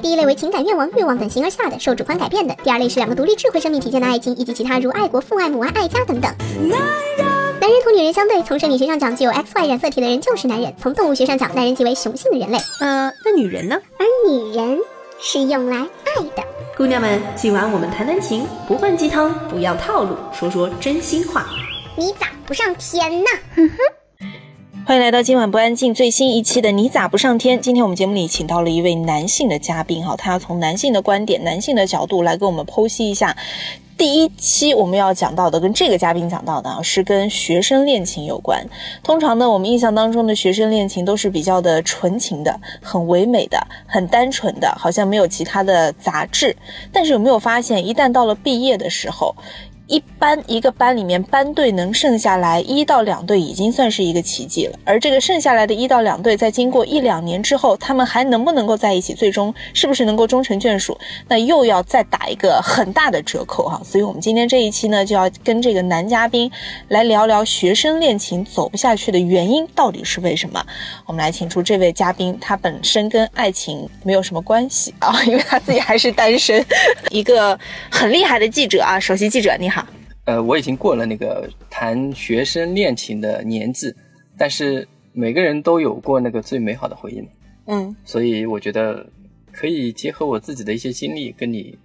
第一类为情感愿望、欲望等形而下的，受主观改变的；第二类是两个独立智慧生命体现的爱情，以及其他如爱国、父爱、母爱、爱家等等。男人同女人相对，从生理学上讲，具有 X Y 染色体的人就是男人；从动物学上讲，男人即为雄性的人类，呃，那女人呢？而女人是用来爱的。姑娘们，今晚我们谈谈情，不灌鸡汤，不要套路，说说真心话。你咋不上天呢？欢迎来到今晚不安静最新一期的你咋不上天？今天我们节目里请到了一位男性的嘉宾哈，他要从男性的观点、男性的角度来跟我们剖析一下。第一期我们要讲到的，跟这个嘉宾讲到的啊，是跟学生恋情有关。通常呢，我们印象当中的学生恋情都是比较的纯情的、很唯美的、很单纯的，好像没有其他的杂质。但是有没有发现，一旦到了毕业的时候，一般一个班里面班队能剩下来一到两队，已经算是一个奇迹了。而这个剩下来的一到两队，在经过一两年之后，他们还能不能够在一起，最终是不是能够终成眷属，那又要再打一个很大的折扣哈。所以，我们今天这一期呢，就要跟这个男嘉宾来聊聊学生恋情走不下去的原因到底是为什么。我们来请出这位嘉宾，他本身跟爱情没有什么关系啊，因为他自己还是单身，一个很厉害的记者啊，首席记者，你好。呃，我已经过了那个谈学生恋情的年纪，但是每个人都有过那个最美好的回忆嘛。嗯，所以我觉得可以结合我自己的一些经历跟你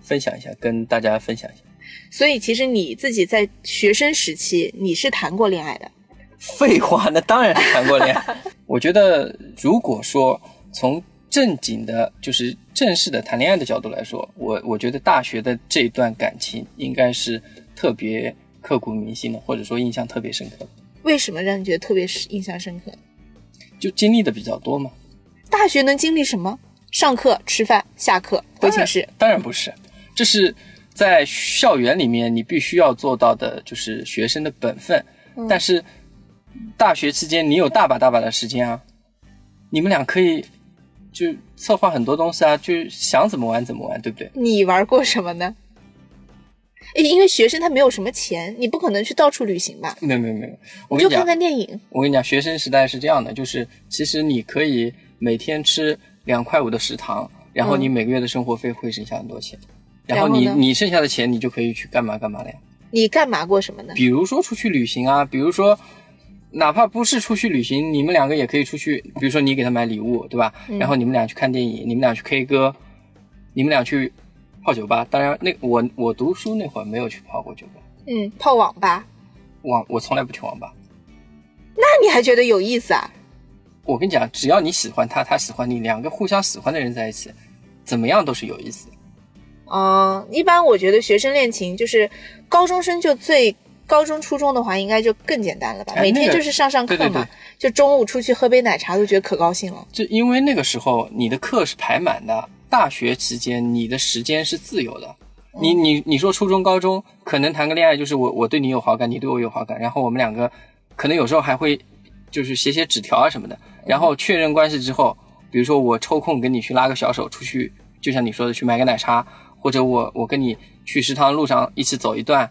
分享一下，跟大家分享一下。所以其实你自己在学生时期你是谈过恋爱的。废话，那当然是谈过恋爱。我觉得如果说从正经的，就是正式的谈恋爱的角度来说，我我觉得大学的这段感情应该是特别刻骨铭心的，或者说印象特别深刻的。为什么让你觉得特别是印象深刻？就经历的比较多嘛。大学能经历什么？上课、吃饭、下课、回寝室？当然不是，这是在校园里面你必须要做到的，就是学生的本分。但是大学期间你有大把大把的时间啊，你们俩可以就策划很多东西啊，就想怎么玩怎么玩，对不对？你玩过什么呢？诶因为学生他没有什么钱，你不可能去到处旅行吧？没有没有没有，我跟你讲你就看，看电影。我跟你讲，学生时代是这样的，就是其实你可以每天吃两块五的食堂，然后你每个月的生活费会省下很多钱，然后你你剩下的钱你就可以去干嘛干嘛了呀？你干嘛过什么呢？比如说出去旅行啊，比如说哪怕不是出去旅行，你们两个也可以出去，比如说你给他买礼物，对吧？然后你们俩去看电影，你们俩去 K 歌，你们俩去泡酒吧。当然，那我我读书那会儿没有去泡过酒吧，嗯，泡网吧。网我从来不去网吧。那你还觉得有意思啊？我跟你讲，只要你喜欢他，他喜欢你，两个互相喜欢的人在一起，怎么样都是有意思。嗯，一般我觉得学生恋情就是高中生就最高中初中的话，应该就更简单了吧？哎每天就是上上课嘛，对对对就中午出去喝杯奶茶都觉得可高兴了。就因为那个时候你的课是排满的，大学期间你的时间是自由的。你你你说初中高中可能谈个恋爱，就是我我对你有好感，你对我有好感，然后我们两个可能有时候还会就是写写纸条啊什么的，然后确认关系之后，比如说我抽空跟你去拉个小手出去，就像你说的去买个奶茶，或者我我跟你去食堂路上一起走一段，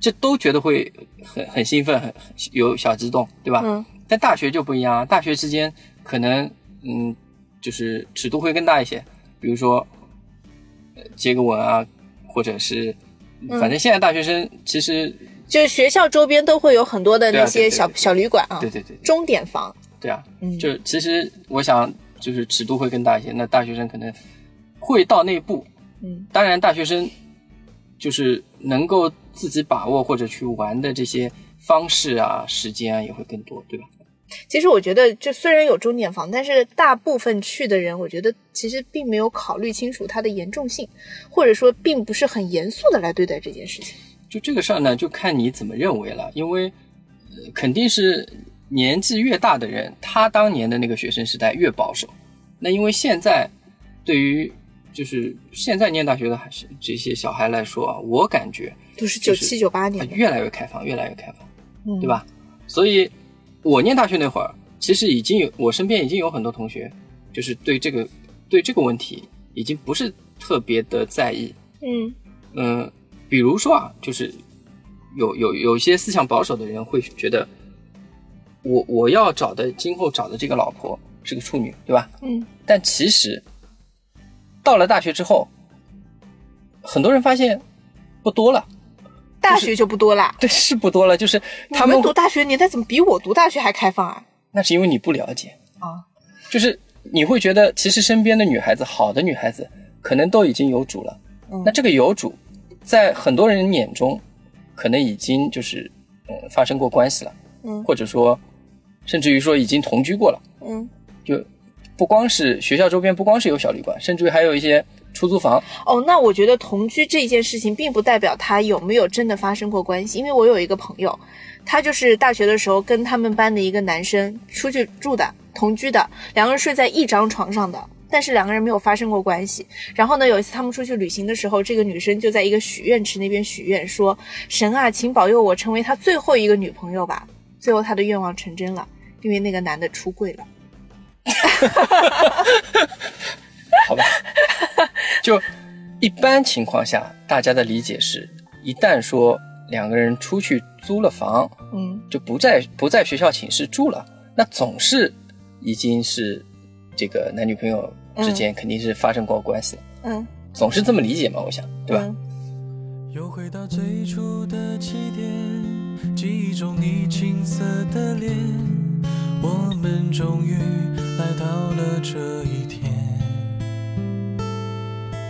这都觉得会很很兴奋，很很有小激动，对吧？嗯。但大学就不一样啊，大学之间可能嗯，就是尺度会更大一些，比如说呃接个吻啊，或者是嗯反正现在大学生其实、就是学校周边都会有很多的那些小、小旅馆啊，对对对钟点房。对啊，嗯就其实我想就是尺度会更大一些，那大学生可能会到那步，嗯，当然大学生就是能够自己把握或者去玩的这些方式啊、时间啊也会更多，对吧？其实我觉得，就虽然有钟点房，但是大部分去的人，我觉得其实并没有考虑清楚它的严重性，或者说并不是很严肃的来对待这件事情。就这个事儿呢，就看你怎么认为了，因为、呃、肯定是年纪越大的人，他当年的那个学生时代越保守。那因为现在对于就是现在念大学的还是这些小孩来说啊，我感觉都是九七九八年越来越开放，越来越开放，嗯对？吧？所以我念大学那会儿，其实已经有我身边已经有很多同学，就是对这个对这个问题已经不是特别的在意，嗯嗯，比如说啊，就是有有有一些思想保守的人会觉得，我我要找的今后找的这个老婆是个处女，对吧？嗯但其实到了大学之后，很多人发现不多了。大学就不多了，对，是不多了。就是他们读大学年代怎么比我读大学还开放啊？那是因为你不了解啊。就是你会觉得，其实身边的女孩子，好的女孩子，可能都已经有主了。嗯那这个有主，在很多人眼中，可能已经就是呃发生过关系了，嗯，或者说，甚至于说已经同居过了，嗯，就不光是学校周边，不光是有小旅馆，甚至于还有一些。出租房哦，那我觉得同居这件事情并不代表他有没有真的发生过关系，因为我有一个朋友，他就是大学的时候跟他们班的一个男生出去住的，同居的，两个人睡在一张床上的，但是两个人没有发生过关系。然后呢，有一次他们出去旅行的时候，这个女生就在一个许愿池那边许愿说：“神啊，请保佑我成为他最后一个女朋友吧。”最后她的愿望成真了，因为那个男的出柜了。好吧，就一般情况下，大家的理解是，一旦说两个人出去租了房，嗯，就不在不在学校寝室住了，那总是已经是这个男女朋友之间肯定是发生过关系了，嗯，总是这么理解嘛，我想，对吧？又回到最初的起点，记忆中你青涩的脸，我们终于来到了这一天。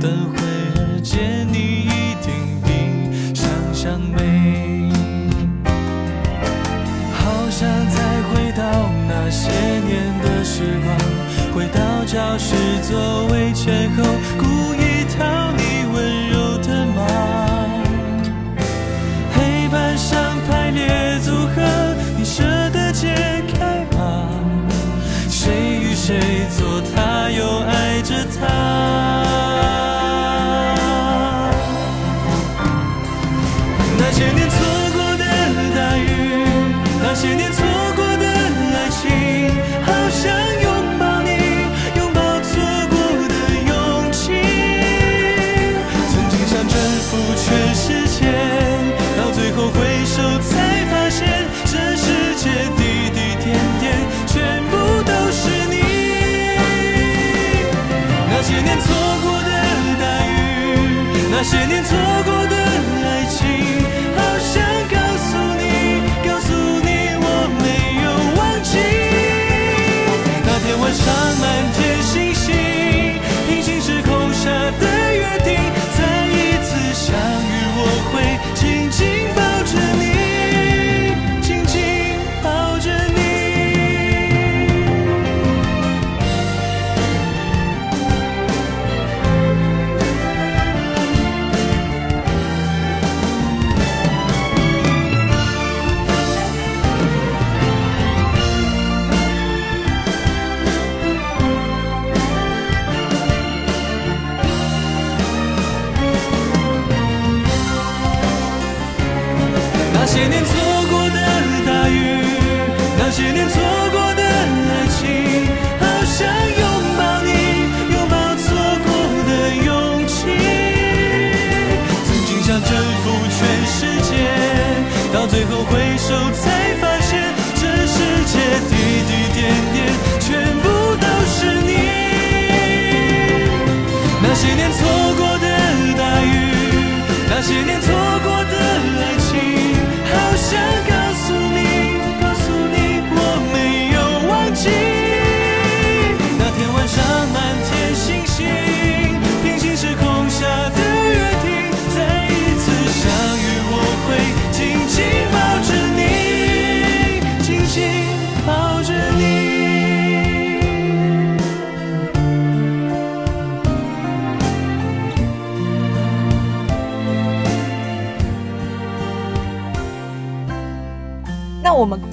等会儿见你一定比想象美。好想再回到那些年的时光，回到教室座位前后，那些年错过错过的大雨，那些年错过的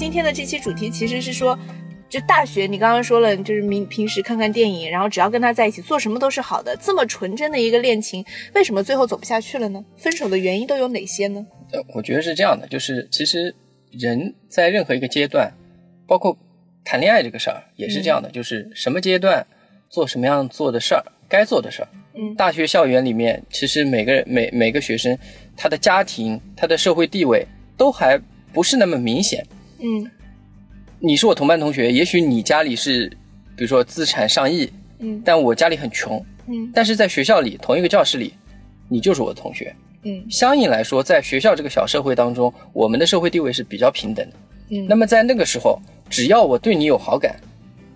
今天的这期主题其实是说，就大学，你刚刚说了，就是平平时看看电影，然后只要跟他在一起，做什么都是好的。这么纯真的一个恋情，为什么最后走不下去了呢？分手的原因都有哪些呢？呃，我觉得是这样的，就是其实人在任何一个阶段，包括谈恋爱这个事儿也是这样的，就是什么阶段做什么样做的事儿，该做的事儿。嗯大学校园里面，其实每个人每每个学生，他的家庭、他的社会地位都还不是那么明显。嗯。你是我同班同学，也许你家里是，比如说资产上亿，嗯。但我家里很穷，嗯。但是在学校里同一个教室里，你就是我的同学。嗯。相应来说，在学校这个小社会当中，我们的社会地位是比较平等的。嗯。那么在那个时候，只要我对你有好感，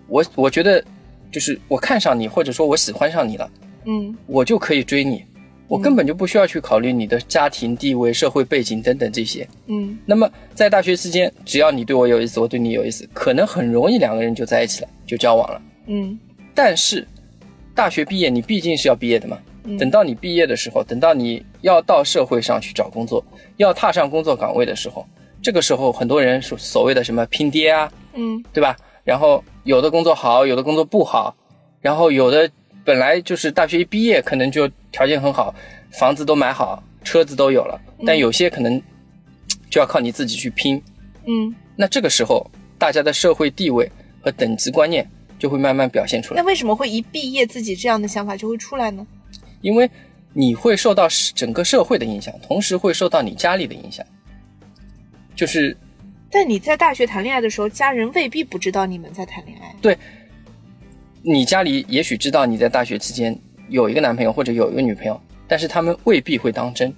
我我觉得就是我看上你，或者说我喜欢上你了，嗯。我就可以追你，我根本就不需要去考虑你的家庭地位、社会背景等等这些。嗯那么在大学期间，只要你对我有意思，我对你有意思，可能很容易两个人就在一起了，就交往了。嗯但是大学毕业，你毕竟是要毕业的嘛。嗯等到你毕业的时候，等到你要到社会上去找工作，要踏上工作岗位的时候，这个时候很多人所所谓的什么拼爹啊，嗯对吧？然后有的工作好，有的工作不好，然后有的本来就是大学一毕业可能就条件很好，房子都买好，车子都有了，但有些可能就要靠你自己去拼。嗯。那这个时候，大家的社会地位和等级观念就会慢慢表现出来那。为什么会一毕业自己这样的想法就会出来呢？因为你会受到整个社会的影响，同时会受到你家里的影响。就是但你在大学谈恋爱的时候，家人未必不知道你们在谈恋爱。对你家里也许知道你在大学期间有一个男朋友或者有一个女朋友，但是他们未必会当真，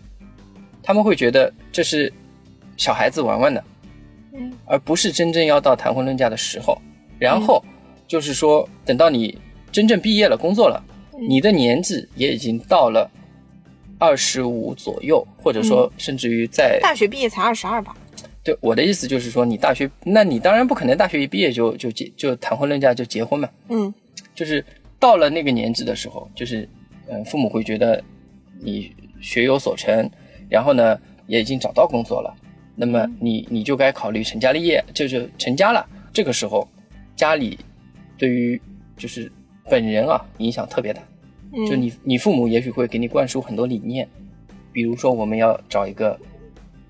他们会觉得这是小孩子玩玩的，嗯，而不是真正要到谈婚论嫁的时候。然后就是说，等到你真正毕业了、工作了，你的年纪也已经到了二十五左右，或者说甚至于在大学毕业才二十二吧？对我的意思就是说，你大学，那你当然不可能大学一毕业就就结就谈婚论嫁就结婚嘛。嗯就是到了那个年纪的时候，就是嗯，父母会觉得你学有所成，然后呢也已经找到工作了，那么你你就该考虑成家立业，就是成家了。这个时候，家里对于就是本人啊影响特别大，嗯，就你你父母也许会给你灌输很多理念，比如说我们要找一个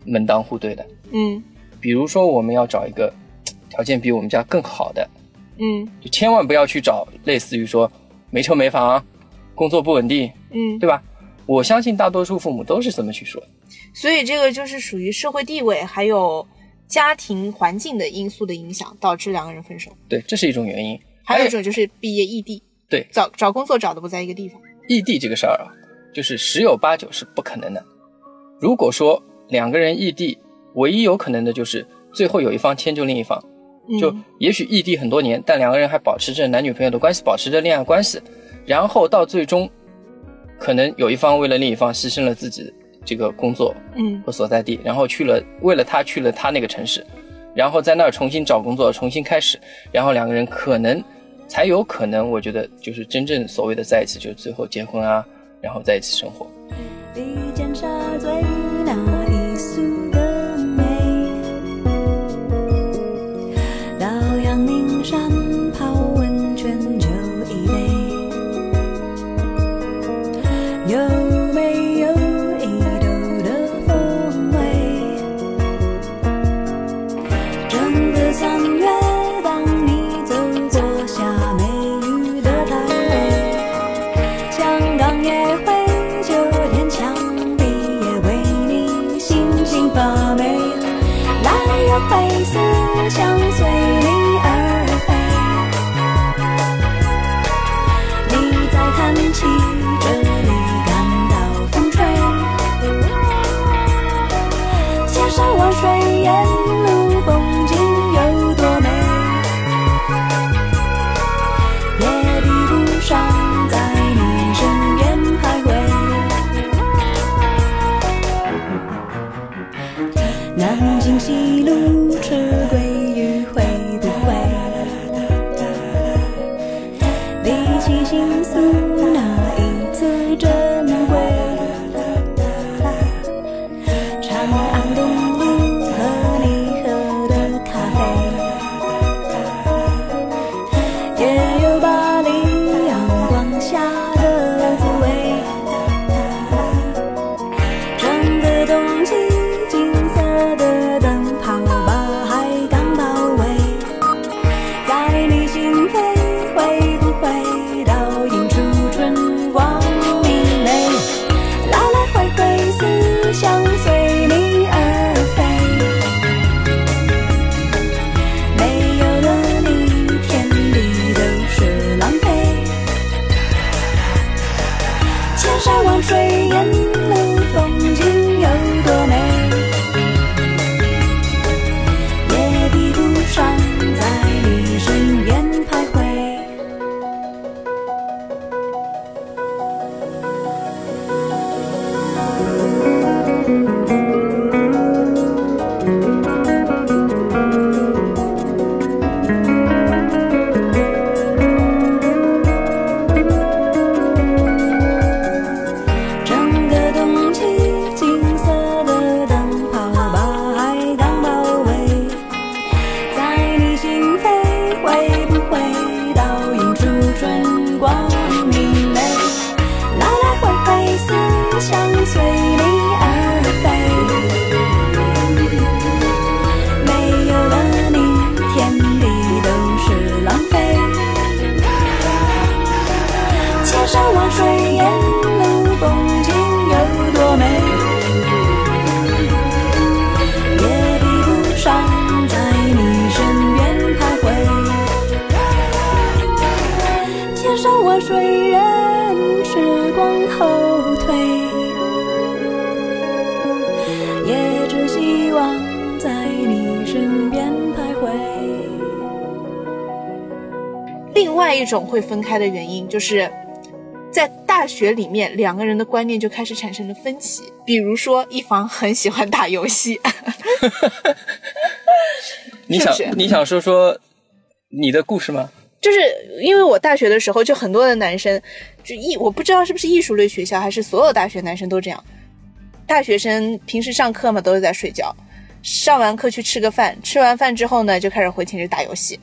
门当户对的，嗯。比如说我们要找一个条件比我们家更好的，嗯。就千万不要去找类似于说没车没房、工作不稳定，嗯，对吧？我相信大多数父母都是这么去说的。所以这个就是属于社会地位还有家庭环境的因素的影响，导致两个人分手。对，这是一种原因。还有一种就是毕业异地，对找找工作找的不在一个地方。异地这个事儿啊，就是十有八九是不可能的。如果说两个人异地，唯一有可能的就是最后有一方迁就另一方，嗯就也许异地很多年，但两个人还保持着男女朋友的关系，保持着恋爱关系，然后到最终，可能有一方为了另一方牺牲了自己这个工作嗯。和所在地，然后去了为了他去了他那个城市，然后在那儿重新找工作，重新开始，然后两个人可能才有可能，我觉得就是真正所谓的在一起，就是最后结婚啊，然后在一起生活。有种会分开的原因，就是在大学里面，两个人的观念就开始产生了分歧。比如说，一方很喜欢打游戏，你想你想说说你的故事吗？就是因为我大学的时候，就很多的男生，就艺我不知道是不是艺术类学校，还是所有大学男生都这样。大学生平时上课嘛都是在睡觉，上完课去吃个饭，吃完饭之后呢就开始回寝室打游戏，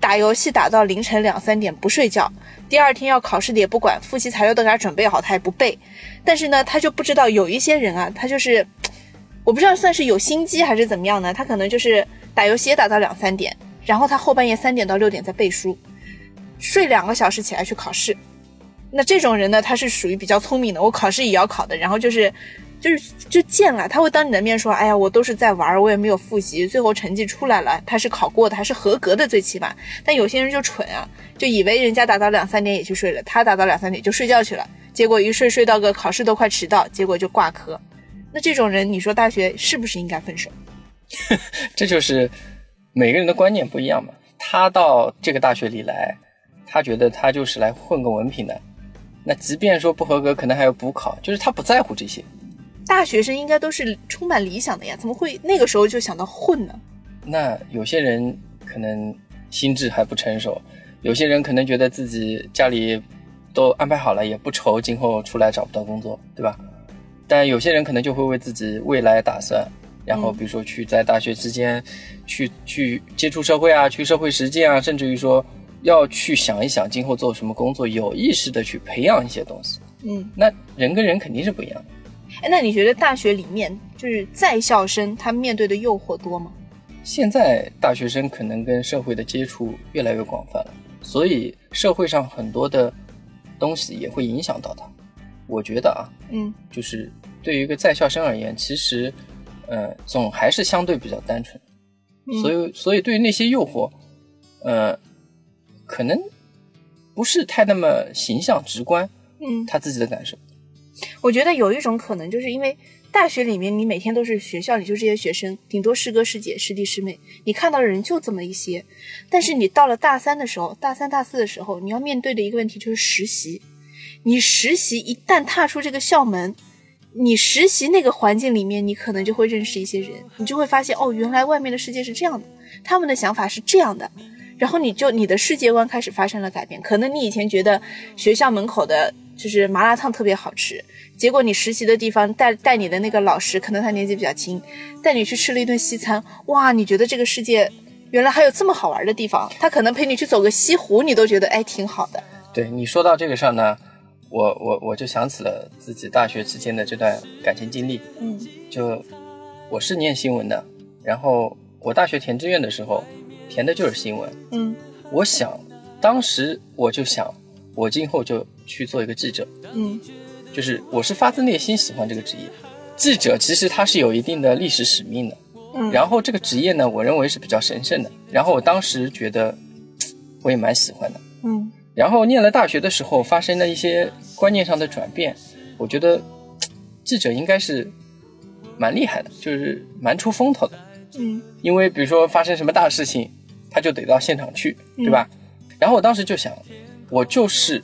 打游戏打到凌晨两三点不睡觉，第二天要考试的也不管，复习材料都给他准备好，他也不背。但是呢，他就不知道有一些人啊，他就是我不知道算是有心机还是怎么样呢，他可能就是打游戏也打到两三点，然后他后半夜三点到六点在背书，睡两个小时起来去考试。那这种人呢，他是属于比较聪明的，我考试也要考的，然后就是就是就贱了，他会当你的面说，哎呀，我都是在玩，我也没有复习，最后成绩出来了，他是考过的，还是合格的，最起码。但有些人就蠢啊，就以为人家打到两三点也去睡了，他打到两三点就睡觉去了，结果一睡睡到个考试都快迟到，结果就挂科。那这种人，你说大学是不是应该分手？这就是每个人的观念不一样嘛。他到这个大学里来，他觉得他就是来混个文凭的。那即便说不合格，可能还要补考，就是他不在乎这些。大学生应该都是充满理想的呀，怎么会那个时候就想到混呢？那有些人可能心智还不成熟，有些人可能觉得自己家里都安排好了，也不愁今后出来找不到工作，对吧？但有些人可能就会为自己未来打算，然后比如说去在大学之间去去接触社会啊，去社会实践啊，甚至于说要去想一想今后做什么工作，有意识的去培养一些东西。嗯，那人跟人肯定是不一样的。哎，那你觉得大学里面就是在校生他面对的诱惑多吗？现在大学生可能跟社会的接触越来越广泛了，所以社会上很多的东西也会影响到他。我觉得啊，嗯就是对于一个在校生而言，其实，呃，总还是相对比较单纯。所以所以对于那些诱惑，呃，可能不是太那么形象直观，嗯，他自己的感受。我觉得有一种可能，就是因为大学里面你每天都是学校里就这些学生，顶多师哥师姐师弟师妹，你看到的人就这么一些。但是你到了大三的时候，大三大四的时候，你要面对的一个问题就是实习。你实习一旦踏出这个校门，你实习那个环境里面，你可能就会认识一些人，你就会发现哦，原来外面的世界是这样的，他们的想法是这样的。然后你就你的世界观开始发生了改变。可能你以前觉得学校门口的就是麻辣烫特别好吃，结果你实习的地方带带你的那个老师，可能他年纪比较轻，带你去吃了一顿西餐，哇，你觉得这个世界原来还有这么好玩的地方。他可能陪你去走个西湖，你都觉得哎挺好的。对你说到这个事儿呢，我我我就想起了自己大学之间的这段感情经历。嗯就我是念新闻的，然后我大学填志愿的时候填的就是新闻。嗯我想，当时我就想，我今后就去做一个记者，嗯就是我是发自内心喜欢这个职业。记者其实他是有一定的历史使命的，嗯然后这个职业呢，我认为是比较神圣的。然后我当时觉得，我也蛮喜欢的。嗯然后念了大学的时候，发生了一些观念上的转变，我觉得记者应该是蛮厉害的，就是蛮出风头的。嗯因为比如说发生什么大事情，他就得到现场去，对吧？然后我当时就想，我就是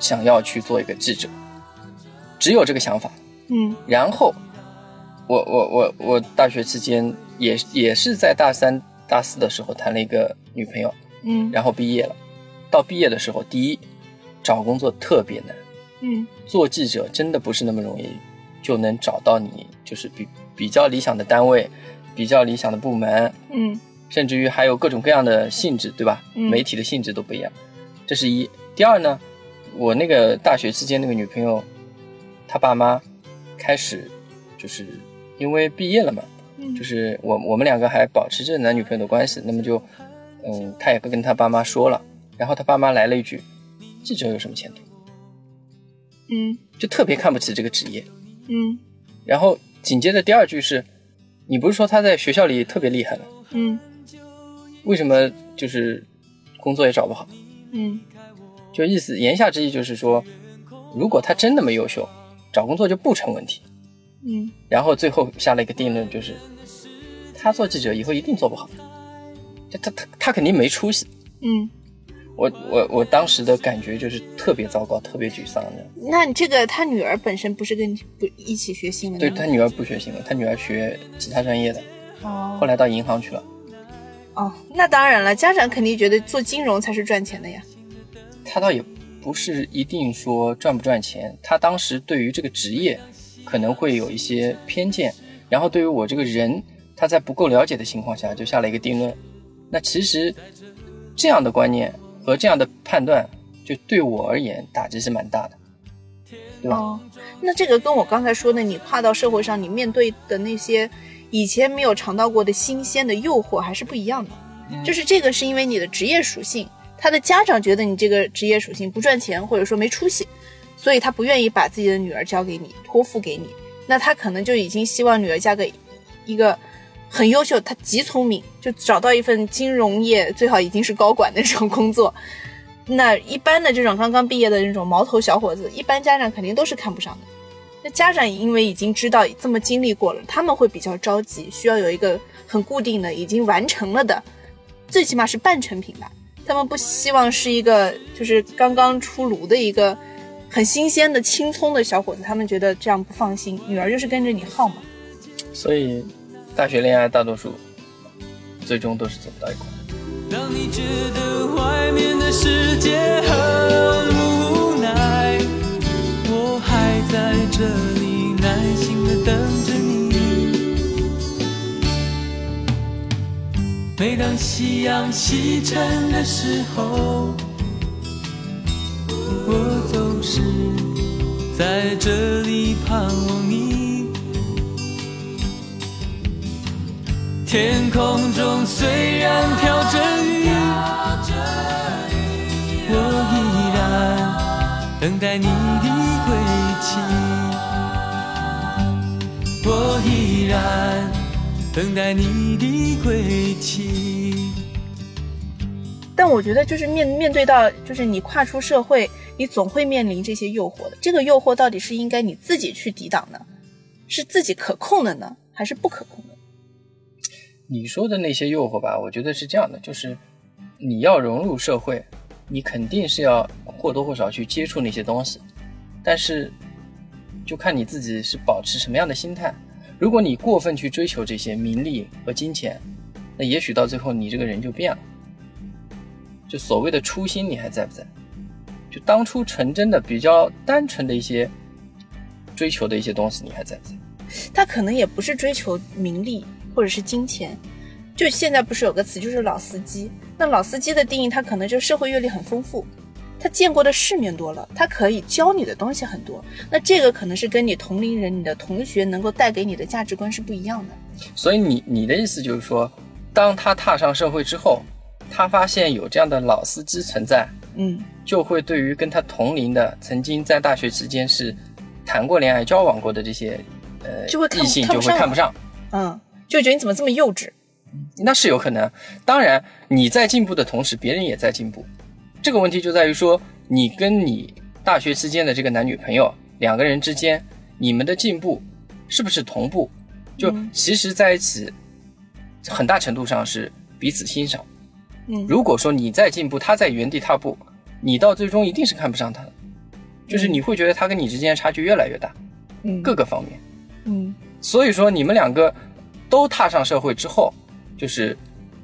想要去做一个记者，只有这个想法。嗯然后我我我我大学期间也也是在大三大四的时候谈了一个女朋友，嗯然后毕业了。到毕业的时候，第一找工作特别难，嗯做记者真的不是那么容易就能找到你就是比比较理想的单位，比较理想的部门，嗯甚至于还有各种各样的性质，对吧？嗯媒体的性质都不一样，这是一。第二呢，我那个大学期间那个女朋友，她爸妈开始就是因为毕业了嘛，嗯就是我我们两个还保持着男女朋友的关系，那么就嗯，她也不跟她爸妈说了，然后她爸妈来了一句：“记者有什么前途嗯？”就特别看不起这个职业。嗯然后紧接着第二句是：“你不是说他在学校里特别厉害吗？嗯为什么就是工作也找不好？”嗯就意思言下之意就是说，如果他真那么优秀，找工作就不成问题。嗯然后最后下了一个定论，就是他做记者以后一定做不好，他他他他肯定没出息。嗯。我我我当时的感觉就是特别糟糕，特别沮丧的。那你这个他女儿本身不是跟不一起学新闻的？对他女儿不学新闻，他女儿学其他专业的，哦后来到银行去了。哦，那当然了，家长肯定觉得做金融才是赚钱的呀。他倒也不是一定说赚不赚钱，他当时对于这个职业可能会有一些偏见，然后对于我这个人，他在不够了解的情况下就下了一个定论。那其实这样的观念和这样的判断，就对我而言打击是蛮大的，对吧？哦，那这个跟我刚才说的，你跨到社会上，你面对的那些以前没有尝到过的新鲜的诱惑还是不一样的。就是这个是因为你的职业属性，他的家长觉得你这个职业属性不赚钱，或者说没出息，所以他不愿意把自己的女儿交给你，托付给你。那他可能就已经希望女儿嫁给一个很优秀，他极聪明，就找到一份金融业最好已经是高管的这种工作。那一般的这种刚刚毕业的那种毛头小伙子，一般家长肯定都是看不上的。那家长因为已经知道这么经历过了，他们会比较着急，需要有一个很固定的、已经完成了的，最起码是半成品吧。他们不希望是一个就是刚刚出炉的一个很新鲜的青葱的小伙子，他们觉得这样不放心。女儿就是跟着你耗嘛。所以大学恋爱大多数最终都是走不到一块。当你觉得外面的世界很无奈，我还在这里耐心的等着你。每当夕阳西沉的时候，我总是在这里盼望你。天空中虽然飘着雨，我依然等待你的我依然等待你的归期。但我觉得就是面面对到就是你跨出社会，你总会面临这些诱惑的。这个诱惑到底是应该你自己去抵挡呢，是自己可控的呢，还是不可控的？你说的那些诱惑吧，我觉得是这样的，就是你要融入社会，你肯定是要或多或少去接触那些东西，但是就看你自己是保持什么样的心态。如果你过分去追求这些名利和金钱，那也许到最后你这个人就变了。就所谓的初心，你还在不在？就当初纯真的、比较单纯的一些追求的一些东西，你还在不在？他可能也不是追求名利或者是金钱，就现在不是有个词就是老司机。那老司机的定义，他可能就社会阅历很丰富，他见过的世面多了，他可以教你的东西很多。那这个可能是跟你同龄人、你的同学能够带给你的价值观是不一样的。所以你你的意思就是说，当他踏上社会之后，他发现有这样的老司机存在，嗯，就会对于跟他同龄的、曾经在大学期间是谈过恋爱、交往过的这些呃就会看异性就会看不上。嗯，就觉得你怎么这么幼稚？那是有可能。当然，你在进步的同时，别人也在进步。这个问题就在于说，你跟你大学期间的这个男女朋友两个人之间，你们的进步是不是同步？就其实在一起，很大程度上是彼此欣赏。嗯如果说你在进步，他在原地踏步，你到最终一定是看不上他的，就是你会觉得他跟你之间的差距越来越大，嗯各个方面。嗯所以说你们两个都踏上社会之后，就是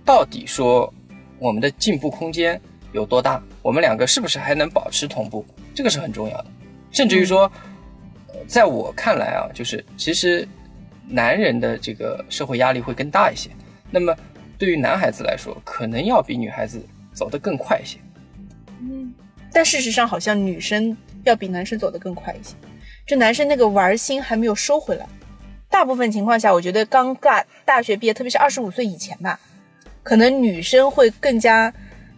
到底说我们的进步空间有多大，我们两个是不是还能保持同步，这个是很重要的。甚至于说，呃在我看来啊，就是其实男人的这个社会压力会更大一些。那么对于男孩子来说，可能要比女孩子走得更快一些。嗯但事实上，好像女生要比男生走得更快一些，就男生那个玩心还没有收回来。大部分情况下，我觉得刚大大学毕业，特别是二十五岁以前吧，可能女生会更加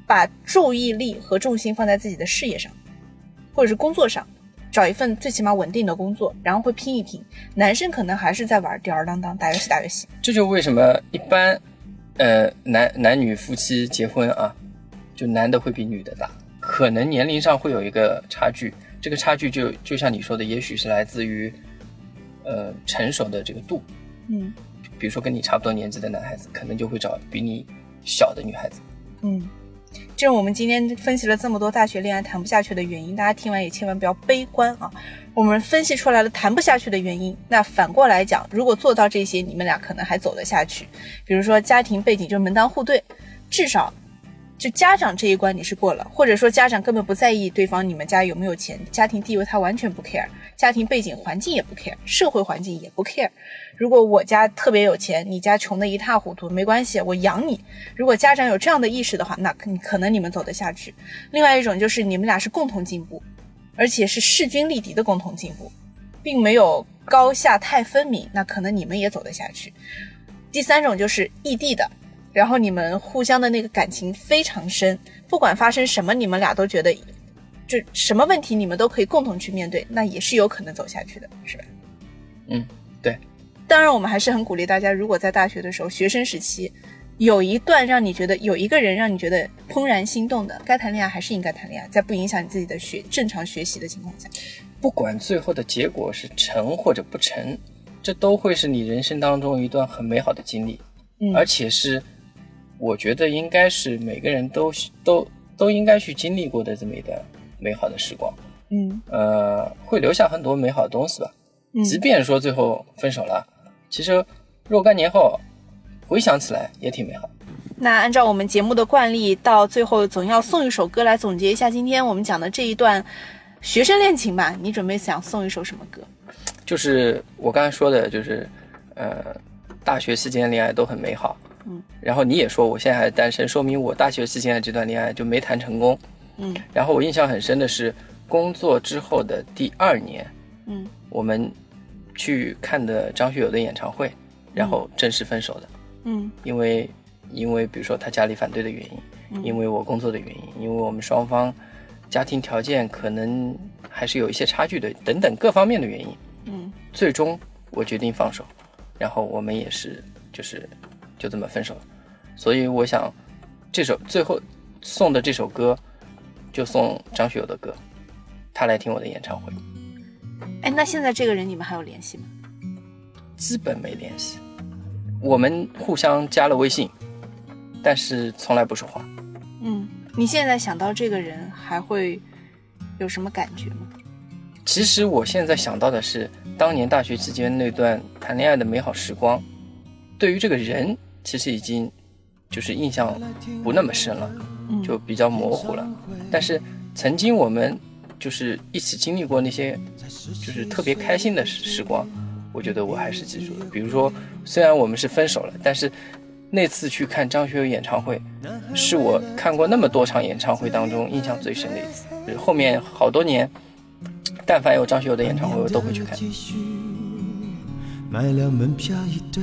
把注意力和重心放在自己的事业上，或者是工作上，找一份最起码稳定的工作，然后会拼一拼。男生可能还是在玩吊儿郎当，打游戏打游戏。这就为什么一般，呃，男男女夫妻结婚啊，就男的会比女的大，可能年龄上会有一个差距。这个差距就就像你说的，也许是来自于，呃，成熟的这个度。嗯比如说跟你差不多年纪的男孩子，可能就会找比你小的女孩子。嗯，这是我们今天分析了这么多大学恋爱谈不下去的原因，大家听完也千万不要悲观啊。我们分析出来了谈不下去的原因，那反过来讲，如果做到这些，你们俩可能还走得下去。比如说家庭背景就是门当户对，至少就家长这一关你是过了，或者说家长根本不在意对方你们家有没有钱，家庭地位他完全不 care，家庭背景环境也不 care，社会环境也不 care。如果我家特别有钱，你家穷得一塌糊涂，没关系，我养你。如果家长有这样的意识的话，那可可能你们走得下去。另外一种就是你们俩是共同进步，而且是势均力敌的共同进步，并没有高下太分明，那可能你们也走得下去。第三种就是异地的，然后你们互相的那个感情非常深，不管发生什么，你们俩都觉得，就什么问题你们都可以共同去面对，那也是有可能走下去的，是吧？嗯，对。当然，我们还是很鼓励大家，如果在大学的时候，学生时期有一段让你觉得有一个人让你觉得怦然心动的，该谈恋爱还是应该谈恋爱，在不影响你自己的学正常学习的情况下。不管最后的结果是成或者不成，这都会是你人生当中一段很美好的经历，嗯而且是我觉得应该是每个人都都都应该去经历过的这么一段美好的时光。嗯呃，会留下很多美好的东西吧。嗯即便说最后分手了，其实若干年后回想起来也挺美好。那按照我们节目的惯例，到最后总要送一首歌来总结一下今天我们讲的这一段学生恋情吧。你准备想送一首什么歌？就是我刚才说的，就是呃，大学期间恋爱都很美好。嗯，然后你也说我现在还单身，说明我大学期间的这段恋爱就没谈成功。嗯。然后我印象很深的是，工作之后的第二年，嗯。我们去看的张学友的演唱会，然后正式分手的。嗯。因为因为比如说他家里反对的原因，因为我工作的原因，因为我们双方家庭条件可能还是有一些差距的，等等各方面的原因，嗯。最终我决定放手，然后我们也是就是就这么分手了。所以我想，这首最后送的这首歌，就送张学友的歌，他来听我的演唱会。哎，那现在这个人你们还有联系吗？基本没联系，我们互相加了微信，但是从来不说话。嗯，你现在想到这个人还会有什么感觉吗？其实我现在想到的是当年大学期间那段谈恋爱的美好时光，对于这个人其实已经就是印象不那么深了，就比较模糊了。但是曾经我们就是一起经历过那些就是特别开心的时时光，我觉得我还是记住的。比如说，虽然我们是分手了，但是那次去看张学友演唱会，是我看过那么多场演唱会当中印象最深的一次。就是后面好多年，但凡有张学友的演唱会，我都会去看。买了门票一对，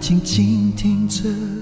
静静听着。